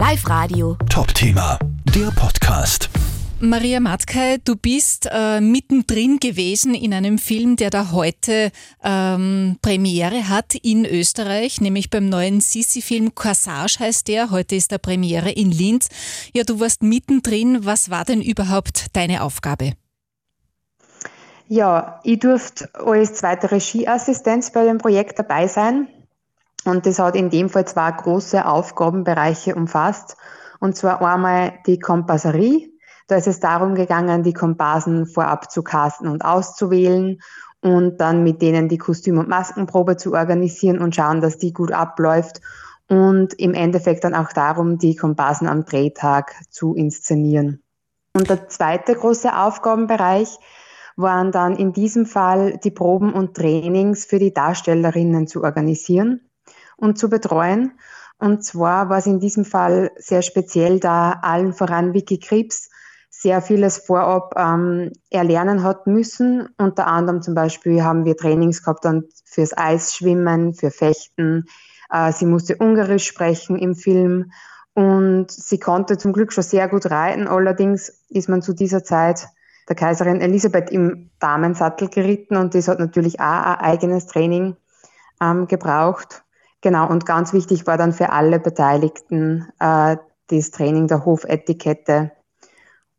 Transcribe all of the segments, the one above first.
Live Radio. Top-Thema, der Podcast. Maria Matkay, du bist äh, mittendrin gewesen in einem Film, der da heute ähm, Premiere hat in Österreich, nämlich beim neuen Sissi-Film Corsage heißt der. Heute ist der Premiere in Linz. Ja, du warst mittendrin. Was war denn überhaupt deine Aufgabe? Ja, ich durfte als zweite Regieassistenz bei dem Projekt dabei sein. Und das hat in dem Fall zwei große Aufgabenbereiche umfasst. Und zwar einmal die Kompasserie. Da ist es darum gegangen, die Komparsen vorab zu casten und auszuwählen und dann mit denen die Kostüm- und Maskenprobe zu organisieren und schauen, dass die gut abläuft. Und im Endeffekt dann auch darum, die Komparsen am Drehtag zu inszenieren. Und der zweite große Aufgabenbereich waren dann in diesem Fall die Proben und Trainings für die Darstellerinnen zu organisieren und zu betreuen. Und zwar war es in diesem Fall sehr speziell, da allen voran Vicky Krebs sehr vieles vorab ähm, erlernen hat müssen. Unter anderem zum Beispiel haben wir Trainings gehabt dann fürs Eisschwimmen, für Fechten. Äh, sie musste Ungarisch sprechen im Film und sie konnte zum Glück schon sehr gut reiten. Allerdings ist man zu dieser Zeit der Kaiserin Elisabeth im Damensattel geritten und das hat natürlich auch ein eigenes Training ähm, gebraucht. Genau, und ganz wichtig war dann für alle Beteiligten äh, das Training der Hofetikette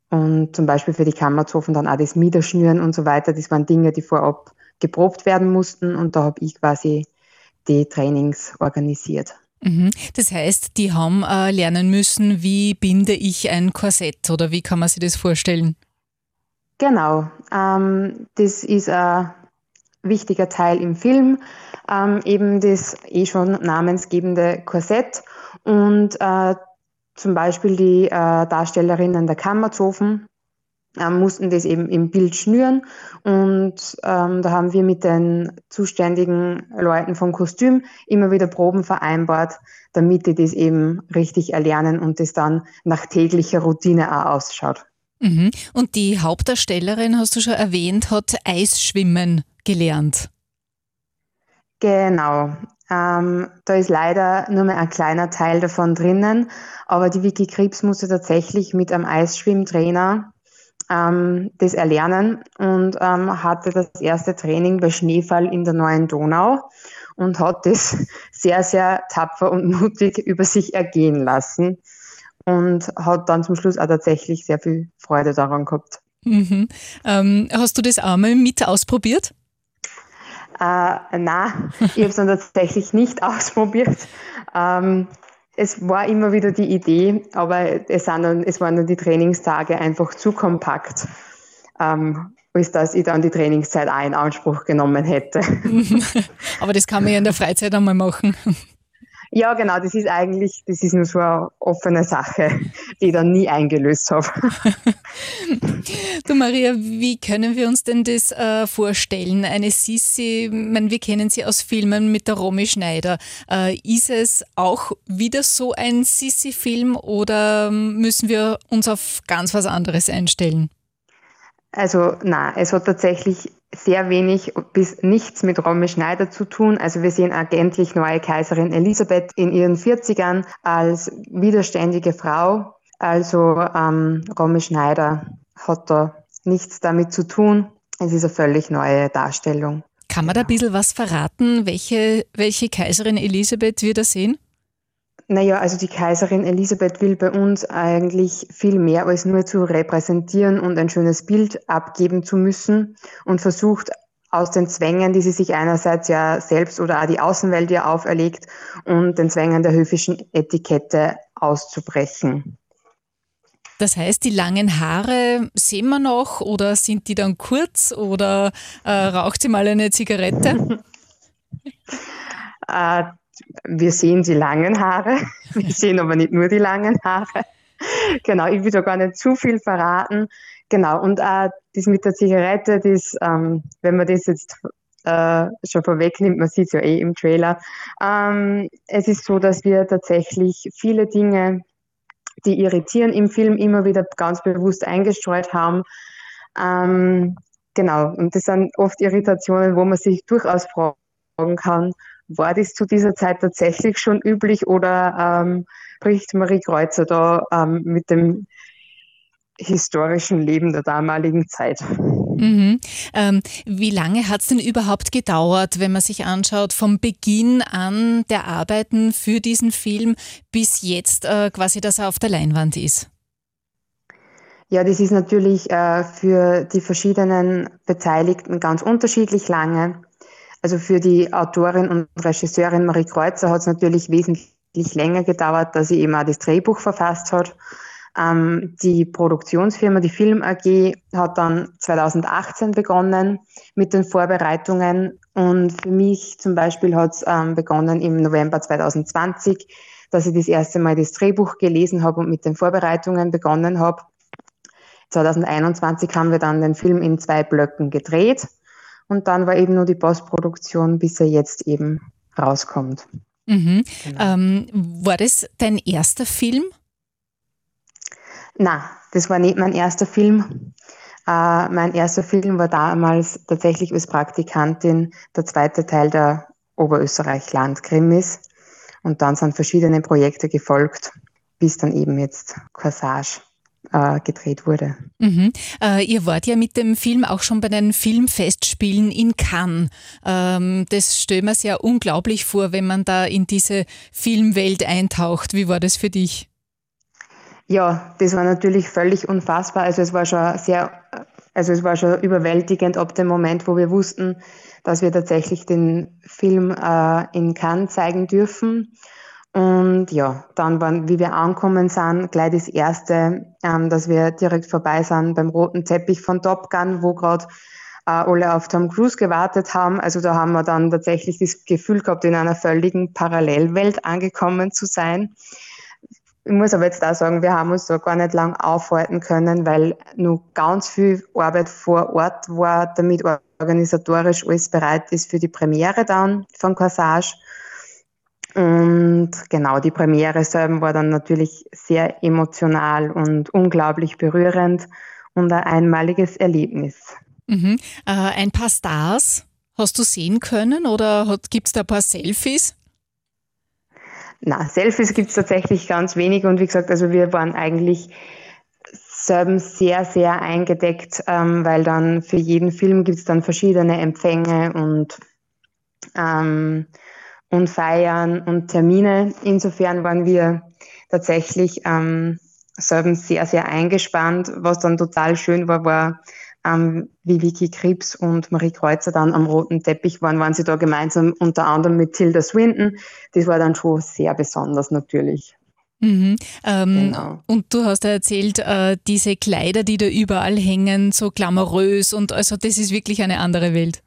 und zum Beispiel für die Kammerzofen dann auch das Miederschnüren und so weiter. Das waren Dinge, die vorab geprobt werden mussten und da habe ich quasi die Trainings organisiert. Mhm. Das heißt, die haben äh, lernen müssen, wie binde ich ein Korsett oder wie kann man sich das vorstellen? Genau, ähm, das ist ein wichtiger Teil im Film ähm, eben das eh schon namensgebende Korsett und äh, zum Beispiel die äh, Darstellerinnen der Kammerzofen äh, mussten das eben im Bild schnüren und ähm, da haben wir mit den zuständigen Leuten vom Kostüm immer wieder Proben vereinbart, damit die das eben richtig erlernen und das dann nach täglicher Routine auch ausschaut. Mhm. Und die Hauptdarstellerin, hast du schon erwähnt, hat Eisschwimmen gelernt. Genau. Ähm, da ist leider nur mehr ein kleiner Teil davon drinnen, aber die Vicky Krebs musste tatsächlich mit einem Eisschwimmtrainer ähm, das erlernen und ähm, hatte das erste Training bei Schneefall in der neuen Donau und hat das sehr, sehr tapfer und mutig über sich ergehen lassen und hat dann zum Schluss auch tatsächlich sehr viel Freude daran gehabt. Mhm. Ähm, hast du das einmal mit ausprobiert? Äh, nein, ich habe es dann tatsächlich nicht ausprobiert. Ähm, es war immer wieder die Idee, aber es, dann, es waren dann die Trainingstage einfach zu kompakt, ähm, als dass ich dann die Trainingszeit auch in Anspruch genommen hätte. aber das kann man ja in der Freizeit einmal machen. Ja, genau, das ist eigentlich, das ist nur so eine offene Sache, die ich dann nie eingelöst habe. du Maria, wie können wir uns denn das äh, vorstellen? Eine Sissi, meine, wir kennen sie aus Filmen mit der Romy Schneider. Äh, ist es auch wieder so ein Sissi-Film oder müssen wir uns auf ganz was anderes einstellen? Also na, es hat tatsächlich sehr wenig bis nichts mit Romy Schneider zu tun. Also wir sehen eigentlich neue Kaiserin Elisabeth in ihren 40ern als widerständige Frau. Also ähm, Romy Schneider hat da nichts damit zu tun. Es ist eine völlig neue Darstellung. Kann man da ein bisschen was verraten, welche, welche Kaiserin Elisabeth wir da sehen? Naja, also die Kaiserin Elisabeth will bei uns eigentlich viel mehr als nur zu repräsentieren und ein schönes Bild abgeben zu müssen und versucht aus den Zwängen, die sie sich einerseits ja selbst oder auch die Außenwelt ja auferlegt und den Zwängen der höfischen Etikette auszubrechen. Das heißt, die langen Haare sehen wir noch oder sind die dann kurz oder äh, raucht sie mal eine Zigarette? äh, wir sehen die langen Haare, wir sehen aber nicht nur die langen Haare. Genau, ich will da gar nicht zu viel verraten. Genau, und auch das mit der Zigarette, das, ähm, wenn man das jetzt äh, schon vorwegnimmt, man sieht es ja eh im Trailer. Ähm, es ist so, dass wir tatsächlich viele Dinge, die irritieren im Film, immer wieder ganz bewusst eingestreut haben. Ähm, genau, und das sind oft Irritationen, wo man sich durchaus fragen kann, war das zu dieser Zeit tatsächlich schon üblich oder ähm, bricht Marie Kreuzer da ähm, mit dem historischen Leben der damaligen Zeit? Mhm. Ähm, wie lange hat es denn überhaupt gedauert, wenn man sich anschaut, vom Beginn an der Arbeiten für diesen Film bis jetzt äh, quasi, dass er auf der Leinwand ist? Ja, das ist natürlich äh, für die verschiedenen Beteiligten ganz unterschiedlich lange. Also für die Autorin und Regisseurin Marie Kreuzer hat es natürlich wesentlich länger gedauert, dass sie eben auch das Drehbuch verfasst hat. Ähm, die Produktionsfirma, die Film AG, hat dann 2018 begonnen mit den Vorbereitungen und für mich zum Beispiel hat es ähm, begonnen im November 2020, dass ich das erste Mal das Drehbuch gelesen habe und mit den Vorbereitungen begonnen habe. 2021 haben wir dann den Film in zwei Blöcken gedreht und dann war eben nur die Postproduktion, bis er jetzt eben rauskommt. Mhm. Genau. Ähm, war das dein erster Film? Na, das war nicht mein erster Film. Äh, mein erster Film war damals tatsächlich als Praktikantin der zweite Teil der Oberösterreich-Landkrimis. Und dann sind verschiedene Projekte gefolgt, bis dann eben jetzt Corsage äh, gedreht wurde. Mhm. Äh, ihr wart ja mit dem Film auch schon bei den Filmfestspielen in Cannes. Ähm, das man sich ja unglaublich vor, wenn man da in diese Filmwelt eintaucht. Wie war das für dich? Ja, das war natürlich völlig unfassbar. Also es war schon sehr, also es war schon überwältigend ab dem Moment, wo wir wussten, dass wir tatsächlich den Film äh, in Cannes zeigen dürfen. Und ja, dann waren, wie wir ankommen sind, gleich das erste, ähm, dass wir direkt vorbei sind beim roten Teppich von Top Gun, wo gerade äh, alle auf Tom Cruise gewartet haben. Also da haben wir dann tatsächlich das Gefühl gehabt, in einer völligen Parallelwelt angekommen zu sein. Ich muss aber jetzt auch sagen, wir haben uns da gar nicht lang aufhalten können, weil nur ganz viel Arbeit vor Ort war, damit organisatorisch alles bereit ist für die Premiere dann von Corsage. Und genau, die Premiere selber war dann natürlich sehr emotional und unglaublich berührend und ein einmaliges Erlebnis. Mhm. Äh, ein paar Stars hast du sehen können oder gibt es da ein paar Selfies? Na, Selfies gibt es tatsächlich ganz wenig und wie gesagt, also wir waren eigentlich selber sehr, sehr eingedeckt, ähm, weil dann für jeden Film gibt es dann verschiedene Empfänge und, ähm, und Feiern und Termine. Insofern waren wir tatsächlich ähm, selber sehr, sehr eingespannt. Was dann total schön war, war ähm, wie Vicky Krebs und Marie Kreuzer dann am roten Teppich waren, waren sie da gemeinsam unter anderem mit Tilda Swinton. Das war dann schon sehr besonders natürlich. Mhm. Ähm, genau. Und du hast ja erzählt, äh, diese Kleider, die da überall hängen, so glamourös und also das ist wirklich eine andere Welt.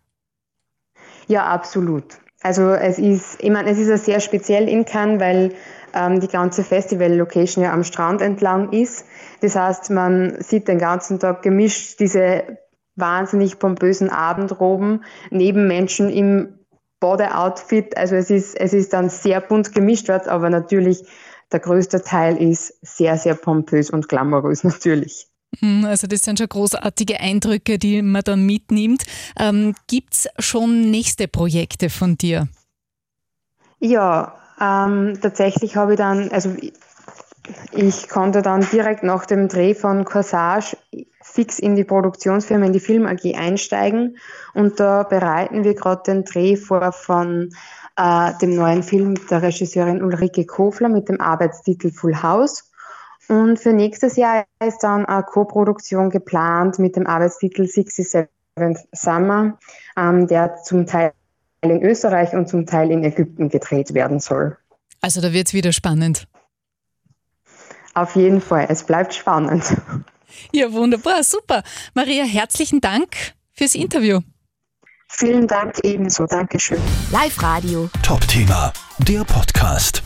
Ja, absolut. Also es ist, ich meine, es ist ja sehr speziell in Cannes, weil ähm, die ganze Festival-Location ja am Strand entlang ist. Das heißt, man sieht den ganzen Tag gemischt diese wahnsinnig pompösen Abendroben neben Menschen im Bode-Outfit. Also es ist, es ist dann sehr bunt gemischt wird, aber natürlich der größte Teil ist sehr, sehr pompös und glamourös natürlich. Hm, also das sind schon großartige Eindrücke, die man dann mitnimmt. Ähm, Gibt es schon nächste Projekte von dir? Ja, ähm, tatsächlich habe ich dann, also ich konnte dann direkt nach dem Dreh von Corsage fix in die Produktionsfirma, in die Film AG einsteigen. Und da bereiten wir gerade den Dreh vor von äh, dem neuen Film der Regisseurin Ulrike Kofler mit dem Arbeitstitel Full House. Und für nächstes Jahr ist dann eine Co-Produktion geplant mit dem Arbeitstitel 67 Summer, ähm, der zum Teil in Österreich und zum Teil in Ägypten gedreht werden soll. Also da wird es wieder spannend. Auf jeden Fall, es bleibt spannend. Ja, wunderbar, super. Maria, herzlichen Dank fürs Interview. Vielen Dank ebenso, Dankeschön. Live Radio. Top Thema, der Podcast.